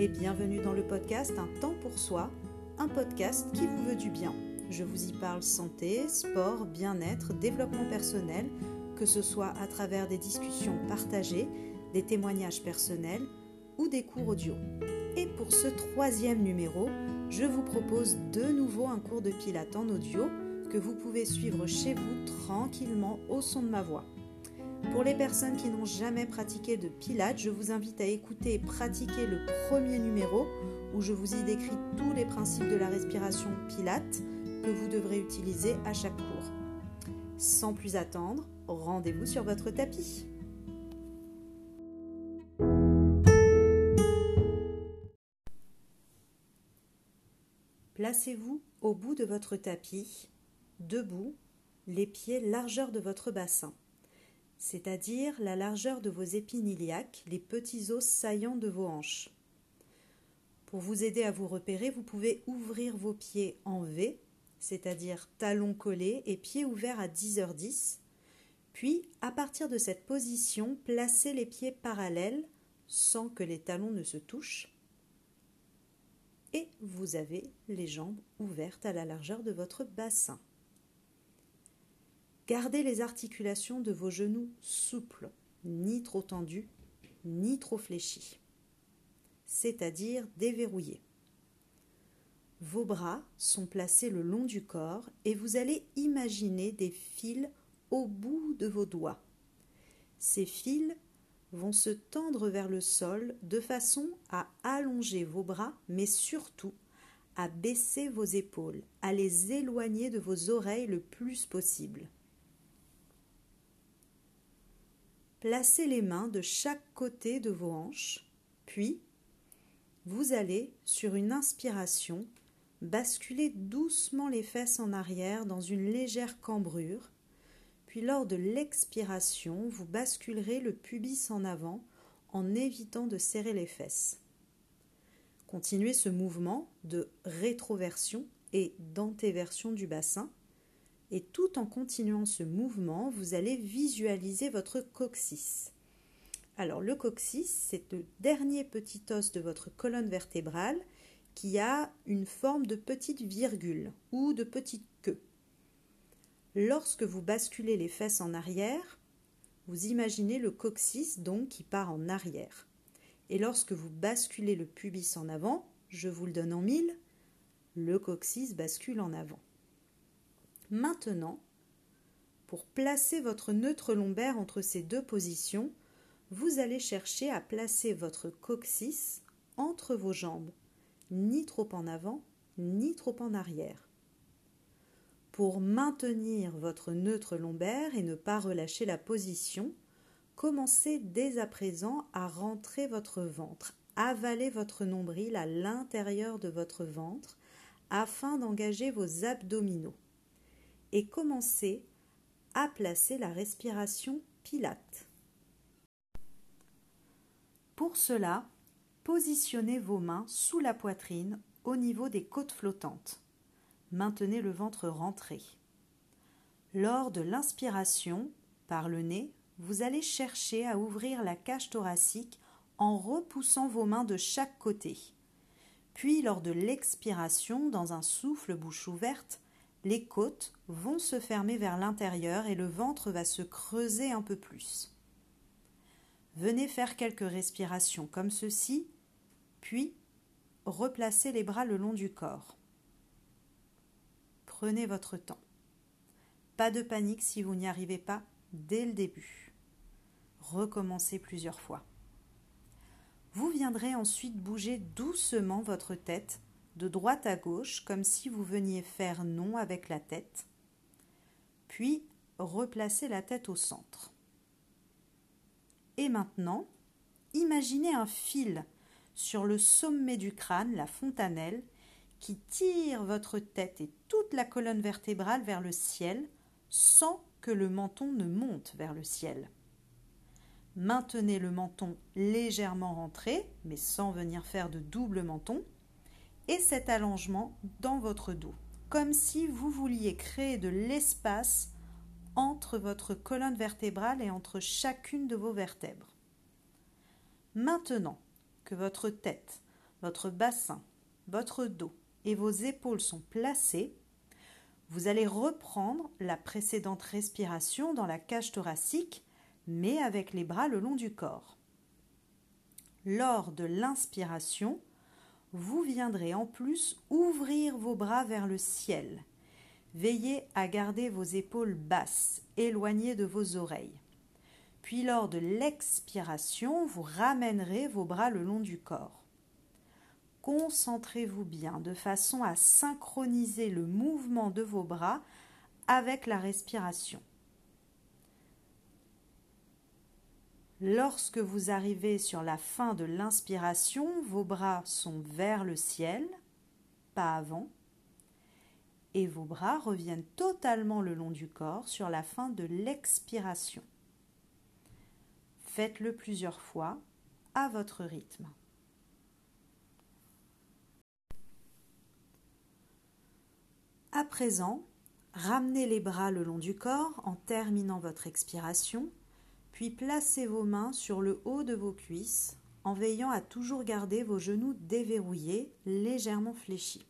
et bienvenue dans le podcast Un temps pour soi, un podcast qui vous veut du bien. Je vous y parle santé, sport, bien-être, développement personnel, que ce soit à travers des discussions partagées, des témoignages personnels ou des cours audio. Et pour ce troisième numéro, je vous propose de nouveau un cours de pilates en audio que vous pouvez suivre chez vous tranquillement au son de ma voix. Pour les personnes qui n'ont jamais pratiqué de pilates, je vous invite à écouter et pratiquer le premier numéro où je vous y décris tous les principes de la respiration pilates que vous devrez utiliser à chaque cours. Sans plus attendre, rendez-vous sur votre tapis. Placez-vous au bout de votre tapis, debout, les pieds largeur de votre bassin c'est-à-dire la largeur de vos épines iliaques, les petits os saillants de vos hanches. Pour vous aider à vous repérer, vous pouvez ouvrir vos pieds en V, c'est-à-dire talons collés et pieds ouverts à 10h10. Puis, à partir de cette position, placez les pieds parallèles sans que les talons ne se touchent. Et vous avez les jambes ouvertes à la largeur de votre bassin. Gardez les articulations de vos genoux souples, ni trop tendues, ni trop fléchies, c'est-à-dire déverrouillés. Vos bras sont placés le long du corps et vous allez imaginer des fils au bout de vos doigts. Ces fils vont se tendre vers le sol de façon à allonger vos bras, mais surtout à baisser vos épaules, à les éloigner de vos oreilles le plus possible. Placez les mains de chaque côté de vos hanches, puis vous allez, sur une inspiration, basculer doucement les fesses en arrière dans une légère cambrure, puis lors de l'expiration, vous basculerez le pubis en avant en évitant de serrer les fesses. Continuez ce mouvement de rétroversion et d'antéversion du bassin et tout en continuant ce mouvement, vous allez visualiser votre coccyx. Alors le coccyx, c'est le dernier petit os de votre colonne vertébrale qui a une forme de petite virgule ou de petite queue. Lorsque vous basculez les fesses en arrière, vous imaginez le coccyx donc qui part en arrière. Et lorsque vous basculez le pubis en avant, je vous le donne en mille, le coccyx bascule en avant. Maintenant, pour placer votre neutre lombaire entre ces deux positions, vous allez chercher à placer votre coccyx entre vos jambes, ni trop en avant, ni trop en arrière. Pour maintenir votre neutre lombaire et ne pas relâcher la position, commencez dès à présent à rentrer votre ventre, avaler votre nombril à l'intérieur de votre ventre afin d'engager vos abdominaux et commencez à placer la respiration pilate. Pour cela, positionnez vos mains sous la poitrine au niveau des côtes flottantes. Maintenez le ventre rentré. Lors de l'inspiration, par le nez, vous allez chercher à ouvrir la cage thoracique en repoussant vos mains de chaque côté. Puis, lors de l'expiration, dans un souffle bouche ouverte, les côtes vont se fermer vers l'intérieur et le ventre va se creuser un peu plus. Venez faire quelques respirations comme ceci, puis replacez les bras le long du corps. Prenez votre temps. Pas de panique si vous n'y arrivez pas dès le début. Recommencez plusieurs fois. Vous viendrez ensuite bouger doucement votre tête de droite à gauche comme si vous veniez faire non avec la tête, puis replacez la tête au centre. Et maintenant, imaginez un fil sur le sommet du crâne, la fontanelle, qui tire votre tête et toute la colonne vertébrale vers le ciel sans que le menton ne monte vers le ciel. Maintenez le menton légèrement rentré, mais sans venir faire de double menton, et cet allongement dans votre dos, comme si vous vouliez créer de l'espace entre votre colonne vertébrale et entre chacune de vos vertèbres. Maintenant que votre tête votre bassin, votre dos et vos épaules sont placés, vous allez reprendre la précédente respiration dans la cage thoracique, mais avec les bras le long du corps. Lors de l'inspiration, vous viendrez en plus ouvrir vos bras vers le ciel. Veillez à garder vos épaules basses, éloignées de vos oreilles. Puis lors de l'expiration, vous ramènerez vos bras le long du corps. Concentrez-vous bien de façon à synchroniser le mouvement de vos bras avec la respiration. Lorsque vous arrivez sur la fin de l'inspiration, vos bras sont vers le ciel, pas avant, et vos bras reviennent totalement le long du corps sur la fin de l'expiration. Faites-le plusieurs fois à votre rythme. À présent, ramenez les bras le long du corps en terminant votre expiration puis placez vos mains sur le haut de vos cuisses en veillant à toujours garder vos genoux déverrouillés, légèrement fléchis.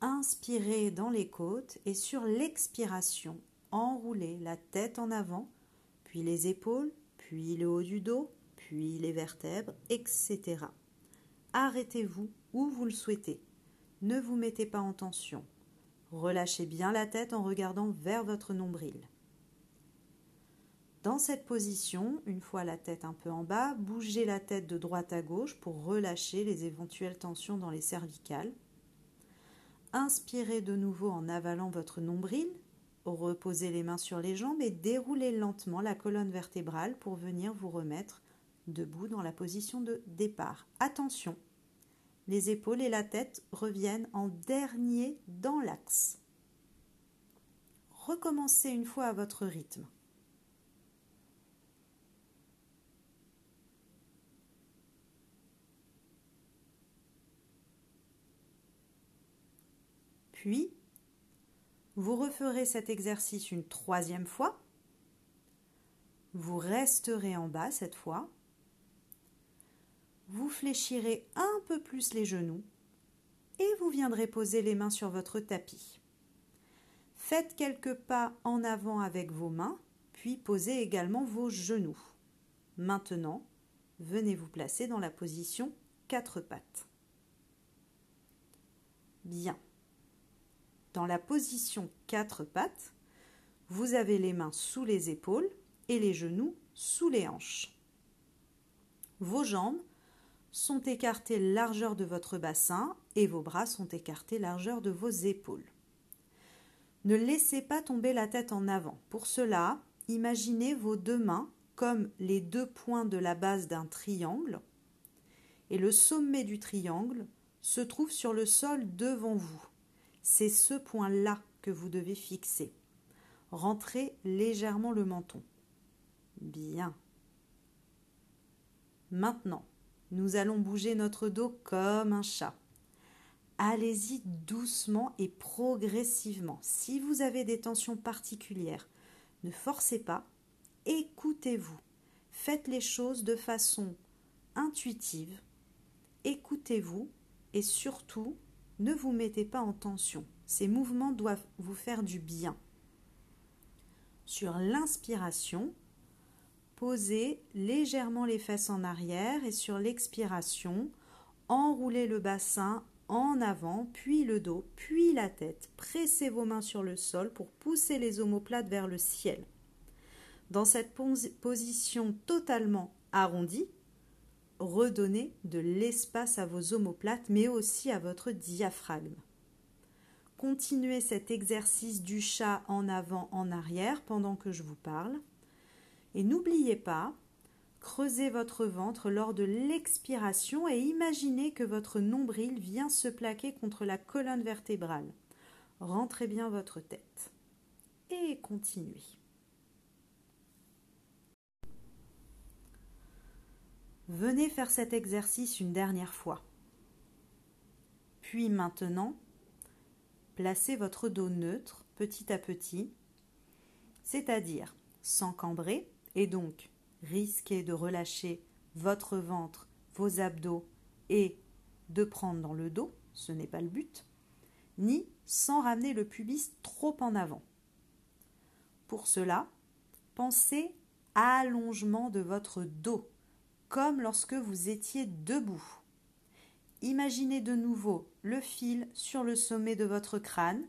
Inspirez dans les côtes et sur l'expiration, enroulez la tête en avant, puis les épaules, puis le haut du dos, puis les vertèbres, etc. Arrêtez-vous où vous le souhaitez. Ne vous mettez pas en tension. Relâchez bien la tête en regardant vers votre nombril. Dans cette position, une fois la tête un peu en bas, bougez la tête de droite à gauche pour relâcher les éventuelles tensions dans les cervicales. Inspirez de nouveau en avalant votre nombril. Reposez les mains sur les jambes et déroulez lentement la colonne vertébrale pour venir vous remettre debout dans la position de départ. Attention, les épaules et la tête reviennent en dernier dans l'axe. Recommencez une fois à votre rythme. Puis, vous referez cet exercice une troisième fois. Vous resterez en bas cette fois. Vous fléchirez un peu plus les genoux et vous viendrez poser les mains sur votre tapis. Faites quelques pas en avant avec vos mains, puis posez également vos genoux. Maintenant, venez vous placer dans la position quatre pattes. Bien. Dans la position quatre pattes, vous avez les mains sous les épaules et les genoux sous les hanches. Vos jambes sont écartées largeur de votre bassin et vos bras sont écartés largeur de vos épaules. Ne laissez pas tomber la tête en avant. Pour cela, imaginez vos deux mains comme les deux points de la base d'un triangle et le sommet du triangle se trouve sur le sol devant vous. C'est ce point-là que vous devez fixer. Rentrez légèrement le menton. Bien. Maintenant, nous allons bouger notre dos comme un chat. Allez-y doucement et progressivement. Si vous avez des tensions particulières, ne forcez pas, écoutez-vous. Faites les choses de façon intuitive. Écoutez-vous et surtout, ne vous mettez pas en tension. Ces mouvements doivent vous faire du bien. Sur l'inspiration, posez légèrement les fesses en arrière et sur l'expiration, enroulez le bassin en avant, puis le dos, puis la tête. Pressez vos mains sur le sol pour pousser les omoplates vers le ciel. Dans cette position totalement arrondie, redonnez de l'espace à vos omoplates, mais aussi à votre diaphragme. Continuez cet exercice du chat en avant, en arrière pendant que je vous parle. Et n'oubliez pas, creusez votre ventre lors de l'expiration et imaginez que votre nombril vient se plaquer contre la colonne vertébrale. Rentrez bien votre tête. Et continuez. Venez faire cet exercice une dernière fois. Puis maintenant, placez votre dos neutre petit à petit, c'est-à-dire sans cambrer et donc risquez de relâcher votre ventre, vos abdos et de prendre dans le dos, ce n'est pas le but, ni sans ramener le pubis trop en avant. Pour cela, pensez allongement de votre dos, comme lorsque vous étiez debout. Imaginez de nouveau le fil sur le sommet de votre crâne,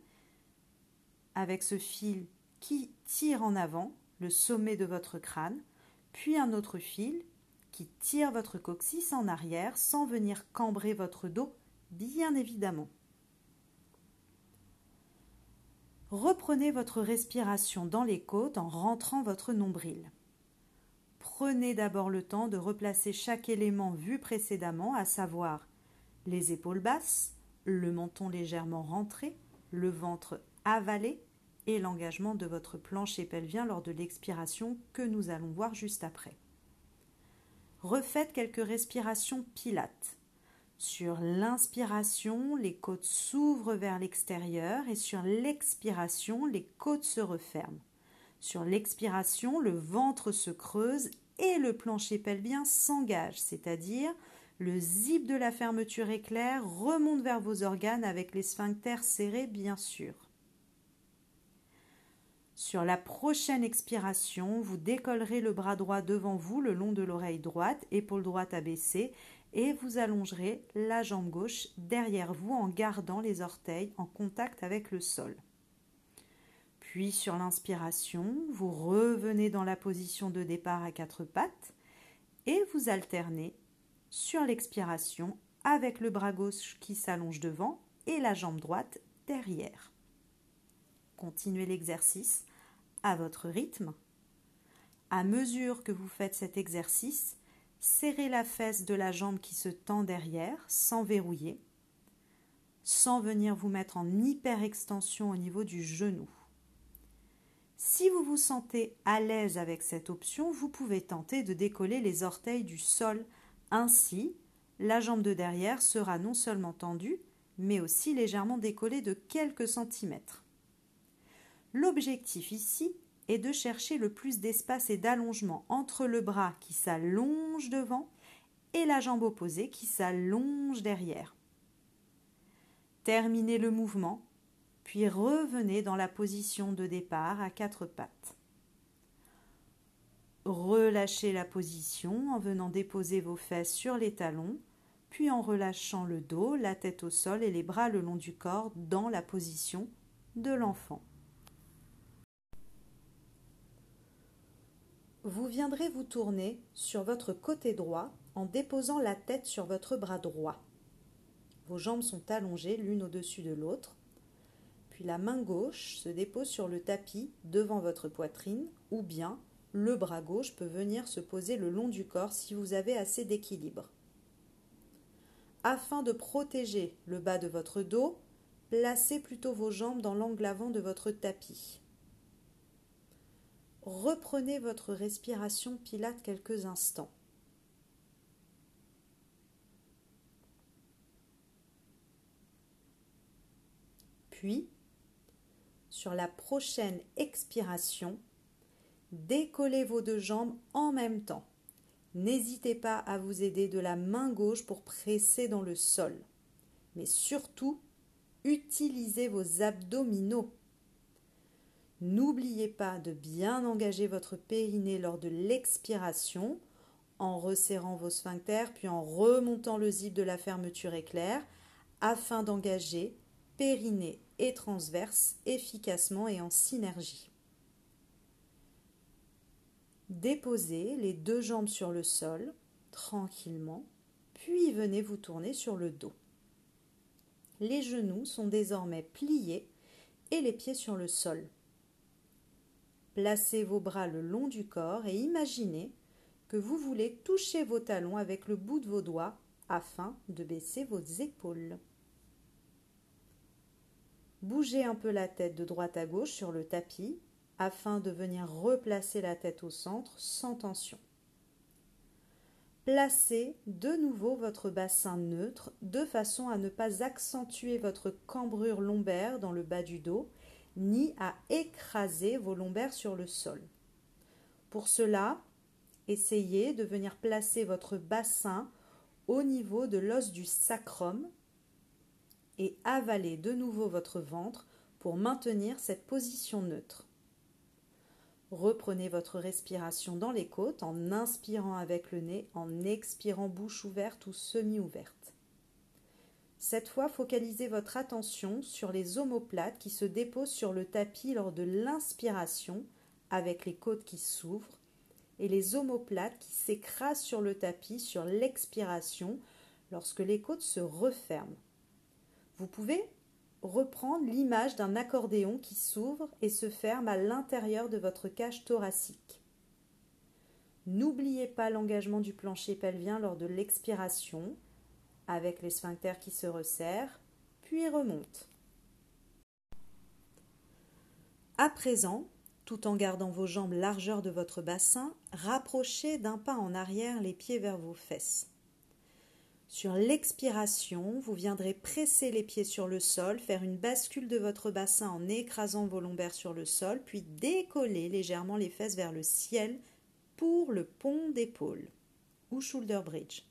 avec ce fil qui tire en avant le sommet de votre crâne, puis un autre fil qui tire votre coccyx en arrière sans venir cambrer votre dos, bien évidemment. Reprenez votre respiration dans les côtes en rentrant votre nombril. Prenez d'abord le temps de replacer chaque élément vu précédemment, à savoir les épaules basses, le menton légèrement rentré, le ventre avalé et l'engagement de votre plancher pelvien lors de l'expiration que nous allons voir juste après. Refaites quelques respirations pilates. Sur l'inspiration, les côtes s'ouvrent vers l'extérieur et sur l'expiration, les côtes se referment. Sur l'expiration, le ventre se creuse et le plancher pelvien s'engage, c'est-à-dire le zip de la fermeture éclair remonte vers vos organes avec les sphincters serrés, bien sûr. Sur la prochaine expiration, vous décollerez le bras droit devant vous le long de l'oreille droite, épaule droite abaissée, et vous allongerez la jambe gauche derrière vous en gardant les orteils en contact avec le sol. Puis sur l'inspiration, vous revenez dans la position de départ à quatre pattes et vous alternez sur l'expiration avec le bras gauche qui s'allonge devant et la jambe droite derrière. Continuez l'exercice à votre rythme. À mesure que vous faites cet exercice, serrez la fesse de la jambe qui se tend derrière sans verrouiller, sans venir vous mettre en hyper-extension au niveau du genou. Si vous vous sentez à l'aise avec cette option, vous pouvez tenter de décoller les orteils du sol. Ainsi, la jambe de derrière sera non seulement tendue, mais aussi légèrement décollée de quelques centimètres. L'objectif ici est de chercher le plus d'espace et d'allongement entre le bras qui s'allonge devant et la jambe opposée qui s'allonge derrière. Terminez le mouvement puis revenez dans la position de départ à quatre pattes. Relâchez la position en venant déposer vos fesses sur les talons, puis en relâchant le dos, la tête au sol et les bras le long du corps dans la position de l'enfant. Vous viendrez vous tourner sur votre côté droit en déposant la tête sur votre bras droit. Vos jambes sont allongées l'une au-dessus de l'autre la main gauche se dépose sur le tapis devant votre poitrine ou bien le bras gauche peut venir se poser le long du corps si vous avez assez d'équilibre. Afin de protéger le bas de votre dos, placez plutôt vos jambes dans l'angle avant de votre tapis. Reprenez votre respiration pilate quelques instants. Puis, sur la prochaine expiration, décollez vos deux jambes en même temps. N'hésitez pas à vous aider de la main gauche pour presser dans le sol. Mais surtout, utilisez vos abdominaux. N'oubliez pas de bien engager votre périnée lors de l'expiration en resserrant vos sphincters puis en remontant le zip de la fermeture éclair afin d'engager périnée et transverse efficacement et en synergie. Déposez les deux jambes sur le sol tranquillement, puis venez vous tourner sur le dos. Les genoux sont désormais pliés et les pieds sur le sol. Placez vos bras le long du corps et imaginez que vous voulez toucher vos talons avec le bout de vos doigts afin de baisser vos épaules. Bougez un peu la tête de droite à gauche sur le tapis afin de venir replacer la tête au centre sans tension. Placez de nouveau votre bassin neutre de façon à ne pas accentuer votre cambrure lombaire dans le bas du dos ni à écraser vos lombaires sur le sol. Pour cela, essayez de venir placer votre bassin au niveau de l'os du sacrum et avalez de nouveau votre ventre pour maintenir cette position neutre. Reprenez votre respiration dans les côtes en inspirant avec le nez, en expirant bouche ouverte ou semi-ouverte. Cette fois, focalisez votre attention sur les omoplates qui se déposent sur le tapis lors de l'inspiration avec les côtes qui s'ouvrent et les omoplates qui s'écrasent sur le tapis sur l'expiration lorsque les côtes se referment. Vous pouvez reprendre l'image d'un accordéon qui s'ouvre et se ferme à l'intérieur de votre cage thoracique. N'oubliez pas l'engagement du plancher pelvien lors de l'expiration, avec les sphincters qui se resserrent, puis remontent. À présent, tout en gardant vos jambes largeur de votre bassin, rapprochez d'un pas en arrière les pieds vers vos fesses. Sur l'expiration, vous viendrez presser les pieds sur le sol, faire une bascule de votre bassin en écrasant vos lombaires sur le sol, puis décoller légèrement les fesses vers le ciel pour le pont d'épaule ou shoulder bridge.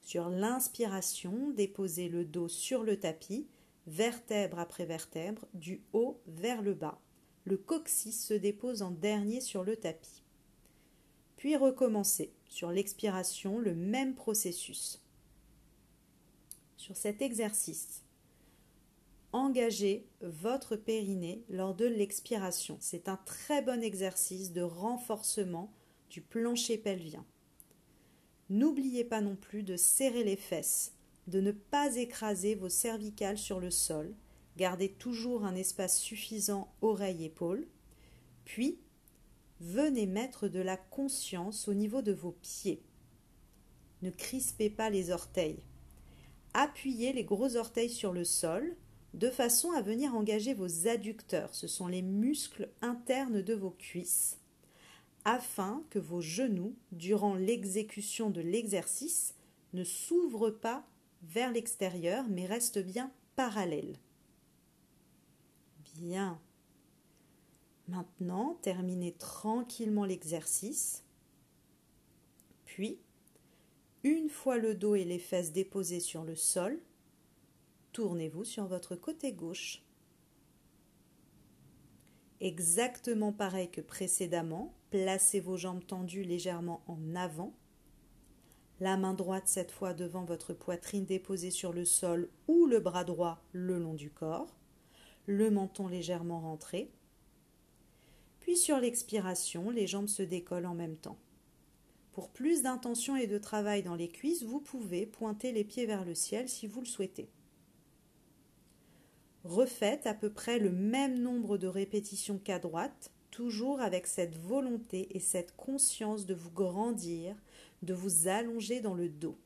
Sur l'inspiration, déposez le dos sur le tapis, vertèbre après vertèbre, du haut vers le bas. Le coccyx se dépose en dernier sur le tapis. Puis recommencez sur l'expiration le même processus sur cet exercice. Engagez votre périnée lors de l'expiration. C'est un très bon exercice de renforcement du plancher pelvien. N'oubliez pas non plus de serrer les fesses, de ne pas écraser vos cervicales sur le sol. Gardez toujours un espace suffisant oreille-épaule. Puis, venez mettre de la conscience au niveau de vos pieds. Ne crispez pas les orteils. Appuyez les gros orteils sur le sol de façon à venir engager vos adducteurs, ce sont les muscles internes de vos cuisses, afin que vos genoux, durant l'exécution de l'exercice, ne s'ouvrent pas vers l'extérieur mais restent bien parallèles. Bien. Maintenant, terminez tranquillement l'exercice. Puis, une fois le dos et les fesses déposés sur le sol, tournez-vous sur votre côté gauche. Exactement pareil que précédemment, placez vos jambes tendues légèrement en avant. La main droite cette fois devant votre poitrine déposée sur le sol ou le bras droit le long du corps, le menton légèrement rentré. Puis sur l'expiration, les jambes se décollent en même temps. Pour plus d'intention et de travail dans les cuisses, vous pouvez pointer les pieds vers le ciel si vous le souhaitez. Refaites à peu près le même nombre de répétitions qu'à droite, toujours avec cette volonté et cette conscience de vous grandir, de vous allonger dans le dos.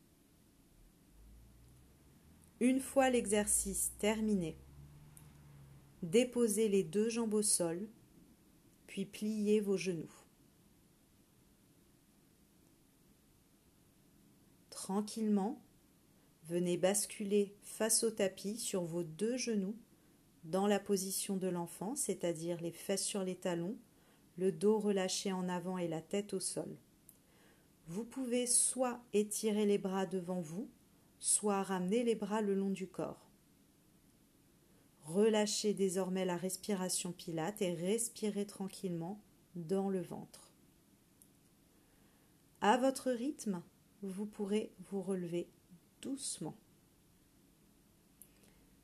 Une fois l'exercice terminé, déposez les deux jambes au sol, puis pliez vos genoux. Tranquillement, venez basculer face au tapis sur vos deux genoux dans la position de l'enfant, c'est-à-dire les fesses sur les talons, le dos relâché en avant et la tête au sol. Vous pouvez soit étirer les bras devant vous, soit ramener les bras le long du corps. Relâchez désormais la respiration pilate et respirez tranquillement dans le ventre. À votre rythme, vous pourrez vous relever doucement.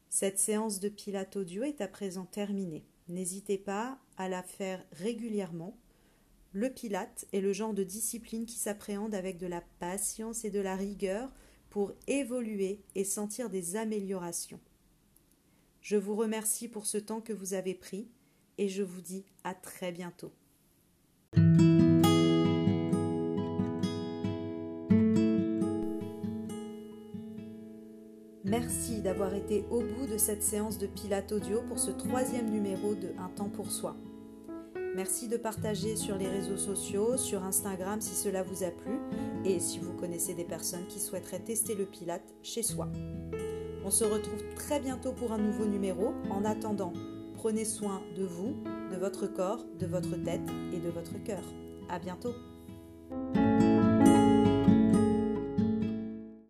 Cette séance de pilates audio est à présent terminée. N'hésitez pas à la faire régulièrement. Le pilate est le genre de discipline qui s'appréhende avec de la patience et de la rigueur pour évoluer et sentir des améliorations. Je vous remercie pour ce temps que vous avez pris et je vous dis à très bientôt. Merci d'avoir été au bout de cette séance de Pilates Audio pour ce troisième numéro de Un temps pour soi. Merci de partager sur les réseaux sociaux, sur Instagram si cela vous a plu et si vous connaissez des personnes qui souhaiteraient tester le Pilate chez soi. On se retrouve très bientôt pour un nouveau numéro. En attendant, prenez soin de vous, de votre corps, de votre tête et de votre cœur. À bientôt!